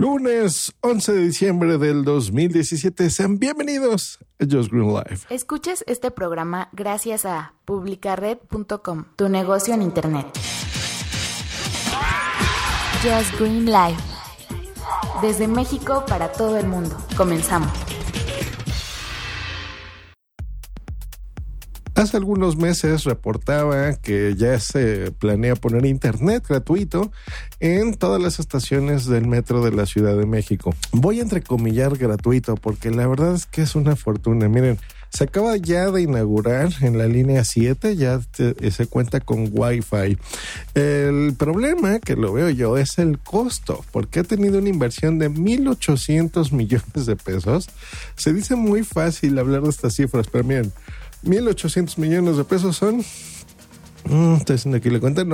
Lunes 11 de diciembre del 2017. Sean bienvenidos a Just Green Life. Escuches este programa gracias a publicared.com, tu negocio en Internet. Just Green Life. Desde México para todo el mundo. Comenzamos. Hace algunos meses reportaba que ya se planea poner internet gratuito en todas las estaciones del metro de la Ciudad de México. Voy a entrecomillar gratuito porque la verdad es que es una fortuna. Miren, se acaba ya de inaugurar en la línea 7, ya se cuenta con Wi-Fi. El problema que lo veo yo es el costo, porque ha tenido una inversión de 1.800 millones de pesos. Se dice muy fácil hablar de estas cifras, pero miren, 1.800 millones de pesos son, mm, estoy haciendo aquí la cuenta,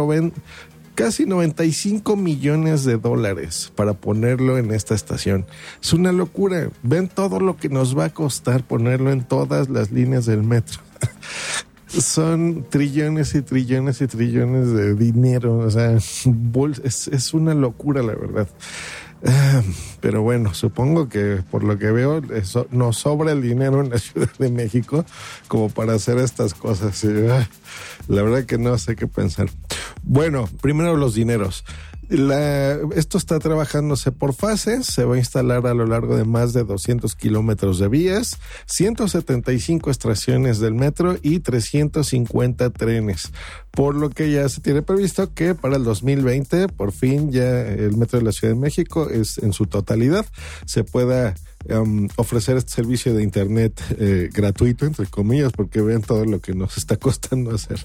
casi 95 millones de dólares para ponerlo en esta estación. Es una locura. Ven todo lo que nos va a costar ponerlo en todas las líneas del metro. Son trillones y trillones y trillones de dinero. O sea, es, es una locura, la verdad. Pero bueno, supongo que por lo que veo eso, nos sobra el dinero en la Ciudad de México como para hacer estas cosas. La verdad que no sé qué pensar. Bueno, primero los dineros. La, esto está trabajándose por fases, se va a instalar a lo largo de más de 200 kilómetros de vías, 175 estaciones del metro y 350 trenes, por lo que ya se tiene previsto que para el 2020 por fin ya el metro de la Ciudad de México es en su totalidad se pueda um, ofrecer este servicio de internet eh, gratuito, entre comillas, porque ven todo lo que nos está costando hacer.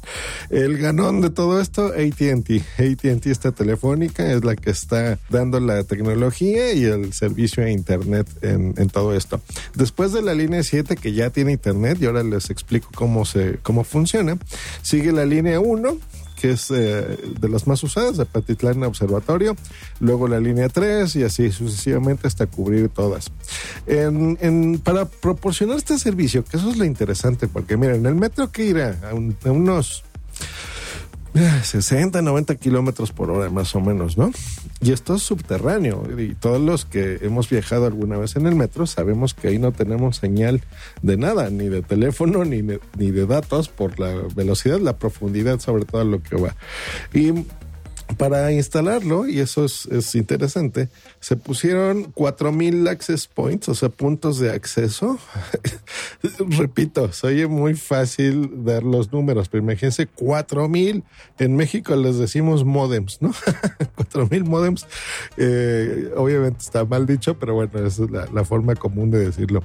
El ganón de todo esto, ATT. ATT, esta telefónica, es la que está dando la tecnología y el servicio de internet en, en todo esto. Después de la línea 7, que ya tiene internet, y ahora les explico cómo, se, cómo funciona, sigue la línea 1 que es eh, de las más usadas, de Patitlán Observatorio, luego la línea 3 y así sucesivamente hasta cubrir todas. Para proporcionar este servicio, que eso es lo interesante, porque miren, el metro que irá a unos 60, 90 kilómetros por hora más o menos, ¿no? Y esto es subterráneo. Y todos los que hemos viajado alguna vez en el metro sabemos que ahí no tenemos señal de nada, ni de teléfono, ni ni de datos por la velocidad, la profundidad, sobre todo lo que va. Y para instalarlo, y eso es, interesante, se pusieron 4000 access points, o sea, puntos de acceso. Repito, se oye muy fácil dar los números, pero imagínense 4000. En México les decimos modems, ¿no? 4000 modems. Eh, obviamente está mal dicho, pero bueno, esa es la, forma común de decirlo.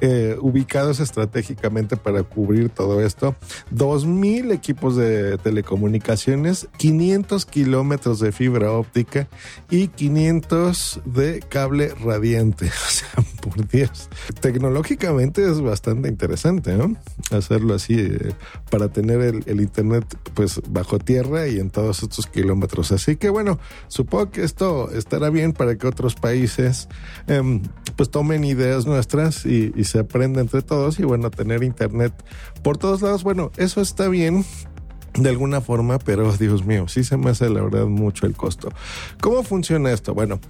Eh, ubicados estratégicamente para cubrir todo esto. 2000 equipos de telecomunicaciones, 500 kilómetros metros de fibra óptica y 500 de cable radiante. O sea, por Dios. Tecnológicamente es bastante interesante, ¿no? Hacerlo así eh, para tener el, internet pues bajo tierra y en todos estos kilómetros. Así que bueno, supongo que esto estará bien para que otros países em, pues tomen ideas nuestras y, y se aprenda entre todos y bueno, tener internet por todos lados. Bueno, eso está bien de alguna forma, pero Dios mío, sí se me hace la verdad mucho el costo. ¿Cómo funciona esto? Bueno,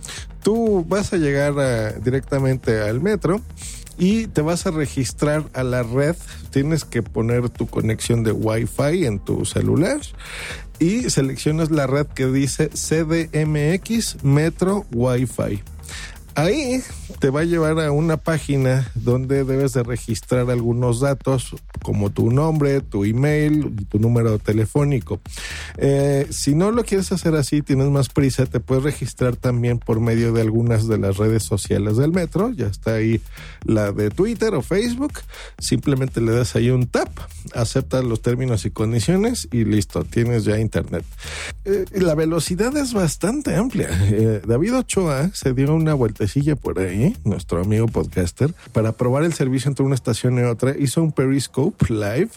tú vas a llegar directamente al metro y te vas a registrar a la red. Tienes que poner tu conexión de Wi-Fi en tu celular y seleccionas la red que dice CDMX Metro Wi-Fi. Ahí te va a llevar a una página donde debes de registrar algunos datos como tu nombre, tu email tu número telefónico. Eh, si no lo quieres hacer así, tienes más prisa, te puedes registrar también por medio de algunas de las redes sociales del metro. Ya está ahí la de Twitter o Facebook. Simplemente le das ahí un tap, aceptas los términos y condiciones y listo, tienes ya internet. Eh, la velocidad es bastante amplia. Eh, David Ochoa se dio una por ahí, nuestro amigo podcaster, para probar el servicio entre una estación y otra. Hizo un Periscope Live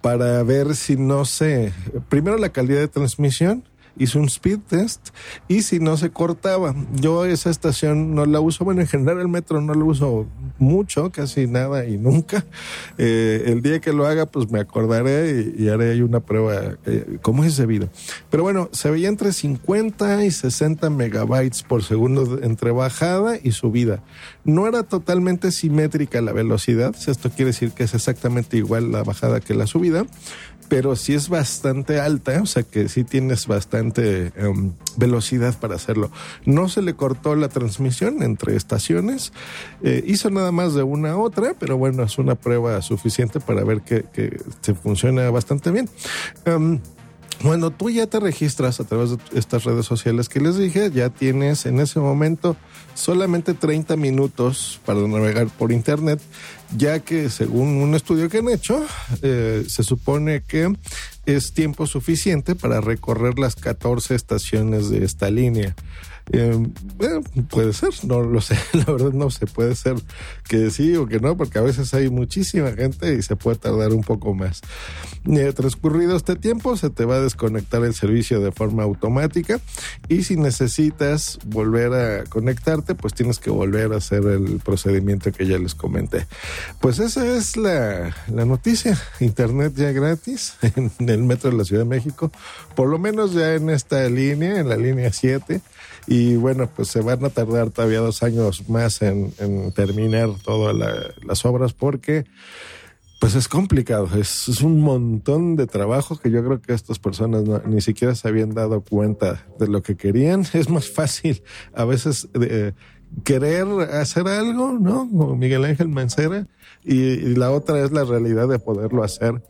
para ver si no se, primero la calidad de transmisión, hizo un speed test y si no se cortaba. Yo esa estación no la uso, bueno, en general el metro no lo uso mucho, casi nada y nunca. Eh, el día que lo haga, pues me acordaré y, haré ahí una prueba eh, como es debido. Pero bueno, se veía entre 50 y 60 megabytes por segundo entre bajada y subida. No era totalmente simétrica la velocidad, esto quiere decir que es exactamente igual la bajada que la subida, pero sí es bastante alta, o sea que sí tienes bastante em, velocidad para hacerlo. No se le cortó la transmisión entre estaciones, eh, hizo nada más de una a otra, pero bueno, es una prueba suficiente para ver que, que se funciona bastante bien. Em, bueno, tú ya te registras a través de estas redes sociales que les dije, ya tienes en ese momento solamente 30 minutos para navegar por internet, ya que según un estudio que han hecho, eh, se supone que es tiempo suficiente para recorrer las 14 estaciones de esta línea. Eh, puede ser, no lo sé, la verdad no sé, puede ser que sí o que no, porque a veces hay muchísima gente y se puede tardar un poco más. Eh, transcurrido este tiempo, se te va a desconectar el servicio de forma automática y si necesitas volver a conectarte, pues tienes que volver a hacer el procedimiento que ya les comenté. Pues esa es la, la noticia, internet ya gratis en el metro de la Ciudad de México, por lo menos ya en esta línea, en la línea 7 y bueno, pues se van a tardar todavía dos años más en, terminar todas las obras porque pues es complicado, es, un montón de trabajo que yo creo que estas personas ni siquiera se habían dado cuenta de lo que querían. Es más fácil a veces eh, querer hacer algo, ¿no? Como Miguel Ángel Mancera, y, la otra es la realidad de poderlo hacer.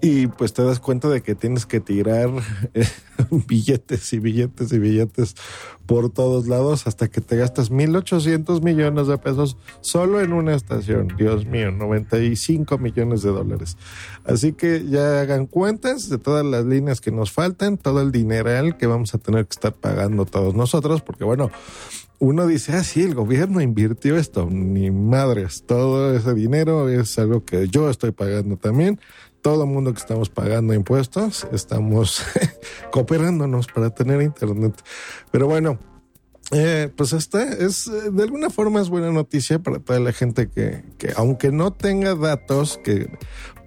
Y pues te das cuenta de que tienes que tirar eh, billetes y billetes y billetes por todos lados hasta que te gastas 1.800 millones de pesos solo en una estación. Dios mío, 95 millones de dólares. Así que ya hagan cuentas de todas las líneas que nos faltan, todo el dineral que vamos a tener que estar pagando todos nosotros, porque bueno, uno dice, ah, sí, el gobierno invirtió esto. Ni madres, todo ese dinero es algo que yo estoy pagando también. Todo el mundo que estamos pagando impuestos, estamos cooperándonos para tener internet. Pero bueno, eh, pues esta es eh, de alguna forma es buena noticia para toda la gente que, que, aunque no tenga datos, que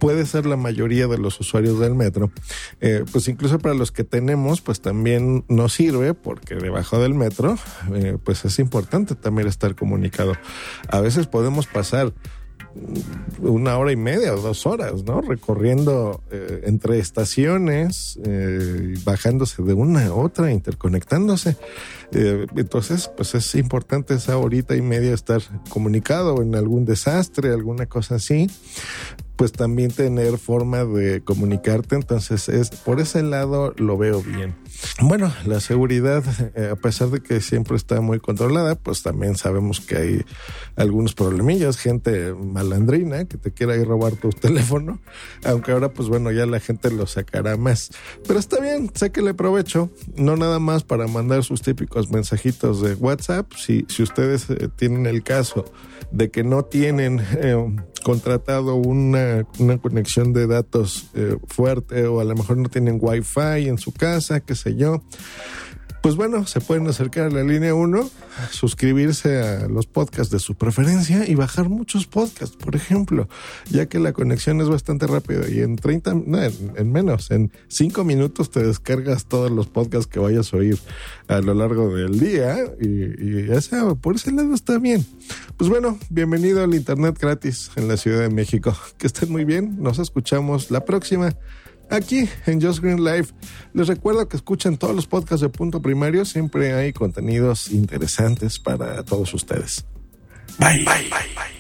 puede ser la mayoría de los usuarios del metro, eh, pues incluso para los que tenemos, pues también nos sirve porque debajo del metro, pues es importante también estar comunicado. A veces podemos pasar una hora y media o dos horas, ¿no? Recorriendo eh, entre estaciones, eh, bajándose de una a otra, interconectándose. Eh, entonces, pues es importante esa horita y media estar comunicado en algún desastre, alguna cosa así pues también tener forma de comunicarte. Entonces, es por ese lado lo veo bien. Bueno, la seguridad, eh, a pesar de que siempre está muy controlada, pues también sabemos que hay algunos problemillas, gente malandrina que te quiera ir a robar tu teléfono, aunque ahora pues bueno, ya la gente lo sacará más. Pero está bien, sáquele provecho, no nada más para mandar sus típicos mensajitos de WhatsApp, si, si ustedes eh, tienen el caso de que no tienen eh, contratado una, una, conexión de datos eh, fuerte o a lo mejor no tienen wifi en su casa, qué sé yo. Pues bueno, se pueden acercar a la línea 1, suscribirse a los podcasts de su preferencia y bajar muchos podcasts, por ejemplo, ya que la conexión es bastante rápida y en 30, no, en, menos, en 5 minutos te descargas todos los podcasts que vayas a oír a lo largo del día y, y ese, por ese lado está bien. Pues bueno, bienvenido al Internet gratis en la Ciudad de México. Que estén muy bien, nos escuchamos la próxima aquí en Just Green Life. Les recuerdo que escuchen todos los podcasts de Punto Primario. Siempre hay contenidos interesantes para todos ustedes. Bye. Bye. Bye.